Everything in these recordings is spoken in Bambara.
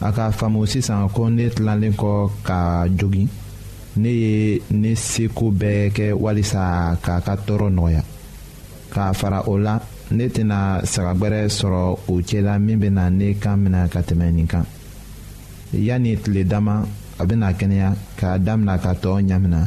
a k'a faamu sisan ko ne tilalen kɔ ka jogin ne ye ne seko bɛɛ kɛ walisa k'a ka tɔɔrɔ nɔgɔya k'a fara o la ne tɛna saga gbɛrɛ sɔrɔ o cɛla min bɛna ne kan minɛ ka tɛmɛ nin kan yanni tile dama a bɛna kɛnɛya k'a damina ka tɔɔ ɲamina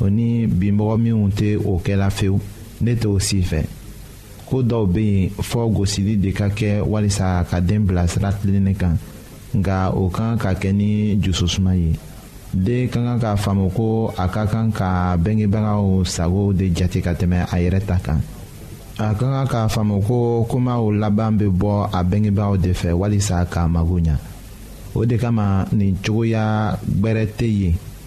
o ni binbɔgɔ minnu tɛ o kɛla fewu ne t'o si fɛ ko dɔw bɛ yen fɔ gosili de ka kɛ walisa ka den bila sira tilennen kan nka o kan ka kɛ ni jususuma ye den ka kan k'a faamu ko a ka kan ka bɛngebagaw sago de jate ka tɛmɛ a yɛrɛ ta kan a ka kan k'a faamu ko komaw laban bɛ bɔ a bɛngebagaw de fɛ walisa k'a mago ɲa o de kama nin cogoya gbɛrɛ tɛ yen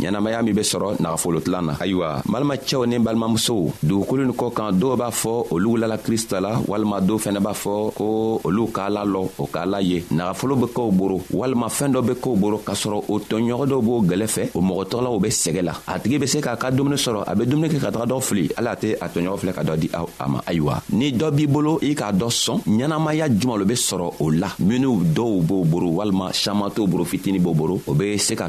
ɲɛnamaya min be sɔrɔ nagafolotlan na ayiwa balimacɛw ni balimamusow dugukolo ni kɔ kan dɔw b'a fɔ olu wulala krista la walima dɔw fɛnɛ b'a fɔ ko olu k'a la lɔ o k'a la ye nagafolo be kɛw boro walima fɛɛn dɔ be kɛw boro k'a sɔrɔ o tɔɲɔgɔn dɔw b'o gwɛlɛ fɛ o mɔgɔ tɔgɔlaw be sɛgɛ la a tigi be se k'a ka dumuni sɔrɔ a be dumuni kɛ ka taga dɔ fili hali a tɛ a tɔɲɔgɔn filɛ ka dɔ di a ma ayiwa ni dɔ b'i bolo i k'a dɔ sɔn ɲɛnamaya juman lo be sɔrɔ o la minw dɔw b'o boro walima saman t'o boro fitini b'o boro o be se ka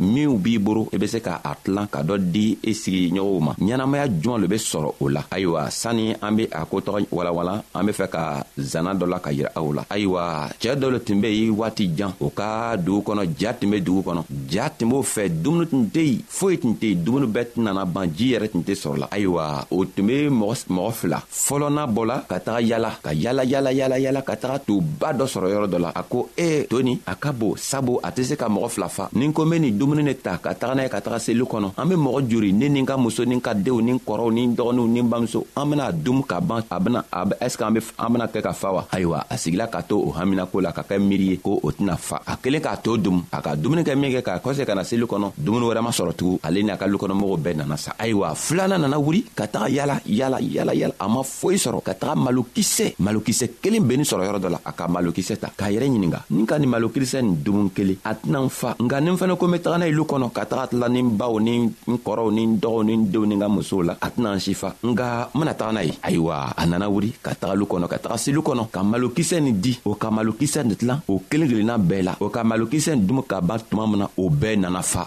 minw b'i boro i be se ka a tilan ka dɔ di i sigiɲɔgɔnw ma ɲɛnamaya juman lo be sɔrɔ o la ayiwa sanni an be a ko tɔgɔ walawala an be fɛ ka zanna dɔ la ka yira aw la ayiwa cɛɛ dɔ lo tun be yen waati jan o ka dugu kɔnɔ ja tun be dugu kɔnɔ ja tun b'o fɛ dumuni tun tɛ yen foyi tun tɛ yen dumuni bɛɛ tɛnana ban ji yɛrɛ tun tɛ sɔrɔ la ayiwa o tun be mɔgɔ fila fɔlɔna bɔla ka taga yala ka yala yala yala yala ka taga to ba dɔ sɔrɔ yɔrɔ dɔ la a ko ee toni a ka bon sabu a tɛ se ka mɔgɔ fila fa ni ko n be nin dumuni ne ta ka taga n'a ye ka taga seli kɔnɔ an be mɔgɔ jori ne ni n ka muso ni n ka denw ni n kɔrɔw ni n dɔgɔninw ni n bamuso an bena dum ka ban a bena a ɛsike an be an bena kɛ ka fa wa ayiwa a sigila ka to o haminako la ka kɛ miiri ye ko o tɛna fa a kelen k'a to dum a ka dumuni kɛ min kɛ k'a kɔse ka na seli kɔnɔ dumuni wɛrɛ ma sɔrɔ tugun ale ni a ka lukɔnɔmɔgɔw bɛɛ nana sa ayiwa filanan nana wuli ka taga yala yala yala yala a ma foyi sɔrɔ ka taga malokisɛ malokisɛ kelen bennin sɔrɔ yɔrɔ dɔ la a ka malokisɛ ta k'a yɛrɛ ɲininga ni ka nin malokisɛ nin dumun kelen a tɛna n fa nka ni n fɛnɛ ko n be taga n'a ilu kɔnɔ ka taga tila ni n baw ni n kɔrɔw ni n dɔgɔw ni n denw ni n ka musow la a tɛna n si fa nka n bena taga n'a ye ayiwa a nana wuli ka tagalu kɔnɔ ka taga selu kɔnɔ ka malokisɛ nin di o ka malokisɛ nin tilan o kelen kelenna bɛɛ la o ka malokisɛ nin dumu ka ban tuma min na o bɛɛ nana fa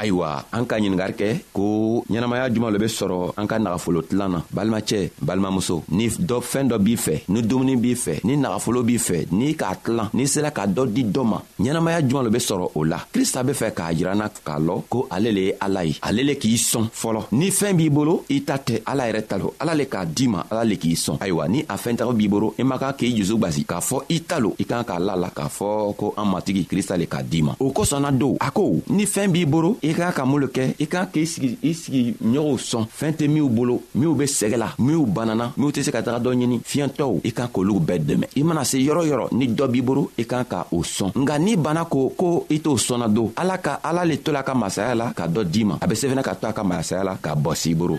ayiwa an ka ɲiningari kɛ ko ɲɛnamaya juman lo be sɔrɔ an ka nagafolo tilan na balimacɛ balimamuso ni dɔ fɛɛn dɔ b'i fɛ ni dumuni b'i fɛ ni nagafolo b'i fɛ n'i k'a tilan n'i sera ka dɔ di dɔ ma ɲɛnamaya juman lo be sɔrɔ o la krista be fɛ k'a yiranna k'a lɔ ko ale le ye ala ye ale le k'i sɔn fɔlɔ ni fɛɛn b'i bolo i ta tɛ ala yɛrɛ ta lo ala le k'a di ma ala le k'i sɔn ayiwa ni a fɛntago b'i bolo i man kan k'i jusu gwasi k'a fɔ i ta lo i kan k'a la la k'a fɔ ko an matigi krista le k'a di ma o kosɔnna don a ko ni fɛɛn b'i bolo i k'a ka mun lo kɛ i kan k'i sigi sigi ɲɔgɔnw sɔn fɛn tɛ minw bolo minw be sɛgɛ la minw banana minw tɛ se ka taga dɔ ɲini fiyɛntɔw i kan k'olu bɛɛ dɛmɛ i mana se yɔrɔ yɔrɔ ni dɔ b'i bolo i kan ka o sɔn nka n'i banna ko ko i t'o sɔnna don ala ka ala le to la ka masaya la ka dɔ d'i ma a be sefɛnɛ ka to a ka masaya la ka bɔ s'i boro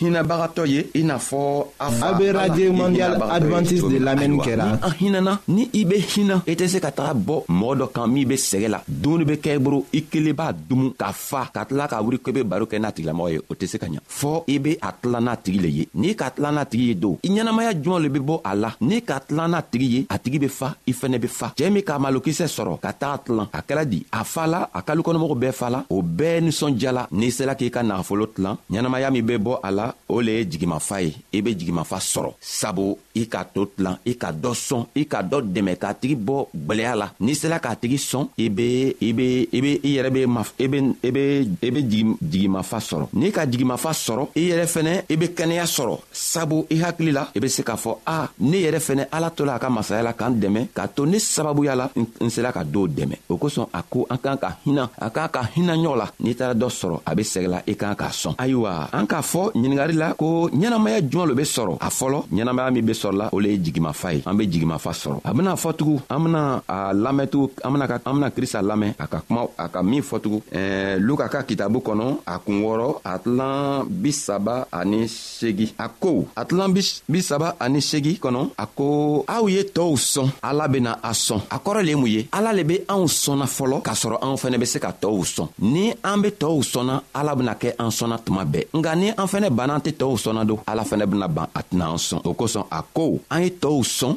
hinɛbagatɔ ye i n'a fɔ a fa a bɛ radio mondial adventiste de lamɛnni kɛra ni an hinɛna ni i bɛ hinɛ i tɛ se ka taga bɔ mɔgɔ dɔ kan min bɛ sɛgɛ la dumuni bɛ kɛ i bolo i kelen b'a dumu k'a fa ka tila k'a wuli k'i bɛ baro kɛ n'a tigilamɔgɔ ye o tɛ se ka ɲa fɔɔ i bɛ a tila n'a tigi le ye n'i ka tila n'a tigi ye don i ɲɛnamaya jɔn le bɛ bɔ a la n'i ka tila n'a tigi ye a tigi bɛ fa i fɛnɛ bɛ fa cɛɛ min k'a malokisɛ sɔrɔ ka taga tilan a kɛla di a fa la a kalo kɔnɔmɔgɔw bɛɛ fa la o bɛɛ ninsɔnjala n'i sela k'i ka nagafolo tilan ɲɛnamaya min bɛ bɔ a la o le ye jigimafa ye i be jigimafa sɔrɔ sabu i k'a to tilan i ka dɔ sɔn i ka dɔ dɛmɛ k'a tigi bɔ gwɛlɛya la n'i sela k'a tigi sɔn i be i be i be i yɛrɛ be ma i be i be i be jigimafa sɔrɔ n'i ka jigimafa sɔrɔ i yɛrɛ fɛnɛ i be kɛnɛya sɔrɔ sabu i hakili la i be se k'a fɔ a ne yɛrɛ fɛnɛ ala tola a ka masaya la k'an dɛmɛ k'a to ne sababuya la n sela ka dɔw dɛmɛ o kosɔn a ko an k'an ka hinɛ a k'an ka hinɛ ɲɔgɔn la n'i taara dɔ sɔrɔ a be sɛgɛla i k'an k'a sɔn ayiwa an k'a fɔ ɲiningari la ko ɲɛnamaya juman lo be sɔrɔ a fɔlɔ ɲɛnamaya min be sɔrɔla o le ye jigimafa ye an be jigimafa sɔrɔ a bena fɔtugu an bena a lamɛntugu an bena an bena krista lamɛn a ka kuma a ka min fɔtugu ɛɛ luka ka kitabu kɔnɔ a kun wɔɔrɔ a tilan bisaba ani segi a ko a tilan bi saba ani segi kɔnɔ a ko aw ye tɔɔw sɔn ala bena a sɔn a kɔrɔ le mun ye ala le be anw sɔnna fɔlɔ k'a sɔrɔ anw fɛnɛ be se ka tɔɔw sɔn ni an be tɔɔw sɔnna ala bena kɛ an sɔnna tuma bɛɛ nka ni an fɛnɛ banna an tɛ tɔɔw sɔnna don ala fɛnɛ bena ban a tɛna an sɔn o kosɔn a ko an ye tɔɔw sɔn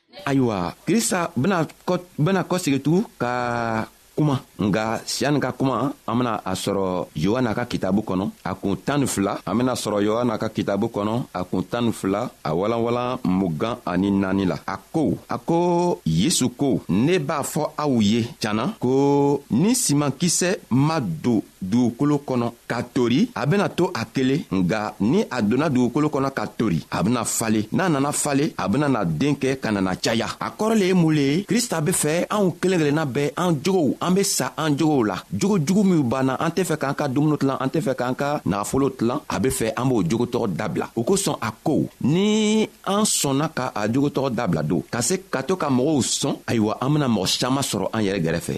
ayiwa krista bena kɔ bena kɔsegi tugun ka kuma nga siya nin ka kuma an bena a sɔrɔ yohana ka kitabu kɔnɔ a kun tan ni fila an bena sɔrɔ yohana ka kitabu kɔnɔ a kun tan ni fila a walanwalan mugan ani naani la a ko a ko yesu ko ne b'a fɔ aw ye janna ko ni siman kisɛ ma don dugukolo kɔnɔ ka tori a bena to a kelen nga ni a donna dugukolo kɔnɔ ka tori a bena fale n'a nana fale a bena na den kɛ ka nana caya a kɔrɔ le ye mun le ye krista be fɛ anw kelen kelenna bɛɛ an jogow an be sa an jogow la jogo jugu minw banna an tɛ fɛ k'an ka dumuni tilan an tɛ fɛ k'an ka nagafolo tilan a be fɛ an b'o jogo tɔgɔ dabila o kosɔn a ko ni an sɔnna ka a jogotɔgɔ dabila don ka se ka to ka mɔgɔw sɔn ayiwa an bena mɔgɔ saman sɔrɔ an yɛrɛ gɛrɛfɛ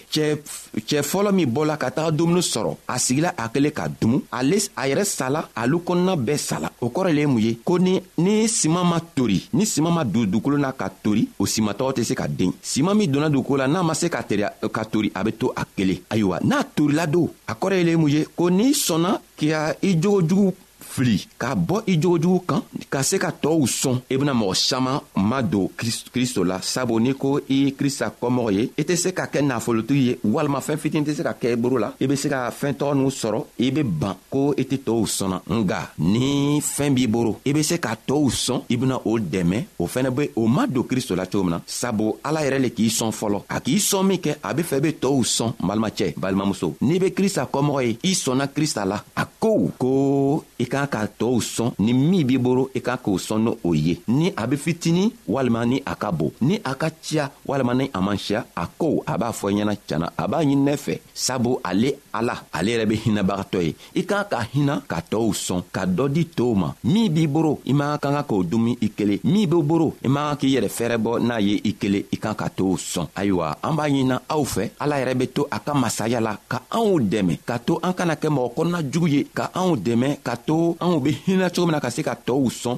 cɛɛ fɔlɔ min bɔla ka taga dumuni sɔrɔ a sigila a kelen ka dumu ale a yɛrɛ sala alu kɔnɔna bɛɛ sala o kɔrɔ le ye mun ye ko ni ni siman ma tori ni siman ma don dugukolo na ka tori o simatɔgɔ tɛ se ka den siman min donna dugukolo la n'a ma se ka teriya ka tori a be to a kelen ayiwa n'a torila don a kɔrɔ ye le ye mun ye ko n'i sɔnna k'i ka i jogo jugu fili k'a bɔ i jogojugu kan ka se ka tɔɔw sɔn i bena mɔgɔ saman ma don kristo la sabu n'i ko i ye krista kɔmɔgɔ ye i tɛ se ka kɛ nafolotigi ye walima fɛɛn fitini tɛ se ka kɛ i boro la i be se ka fɛɛn tɔgɔ n'u sɔrɔ i be ban ko i tɛ tɔɔw sɔnna nga ni fɛɛn b'i boro i be se ka tɔɔw sɔn i bena o dɛmɛ o fɛnɛ be o ma don kristo la cogo min na sabu ala yɛrɛ le k'i sɔn fɔlɔ a k'i sɔn min kɛ a be fɛ be tɔɔw sɔn balimacɛ balimamuso n'i be krista kɔmɔgɔ ye i sɔnna krista la a kow ko i k'an ka tɔɔw sɔn ni min b'i boro i k'an k'o sɔn n'o o ye ni a be fitini walima ni a ka bon ni a ka ciya walima ni a man siya a kow a b'a fɔ ɲɛna cana a b'a ɲininɛ fɛ sabu ale ala ale yɛrɛ be hinabagatɔ ye i ka ka hinɛ ka tɔɔw sɔn ka dɔ di tɔɔw ma min b'i boro i man ka kan k'o dumi i kelen min bɛ boro i man kan k'i yɛrɛ fɛɛrɛ bɔ n'a ye i kelen i kan ka tɔɔw sɔn ayiwa an b'a ɲinina aw fɛ ala yɛrɛ bɛ to a ka masaya la ka anw dɛmɛ ka to an kana kɛ mɔgɔ kɔnɔna jugu ye ka anw dɛmɛ ka to anw bɛ hinɛ cogo min na ka se ka tɔɔw sɔn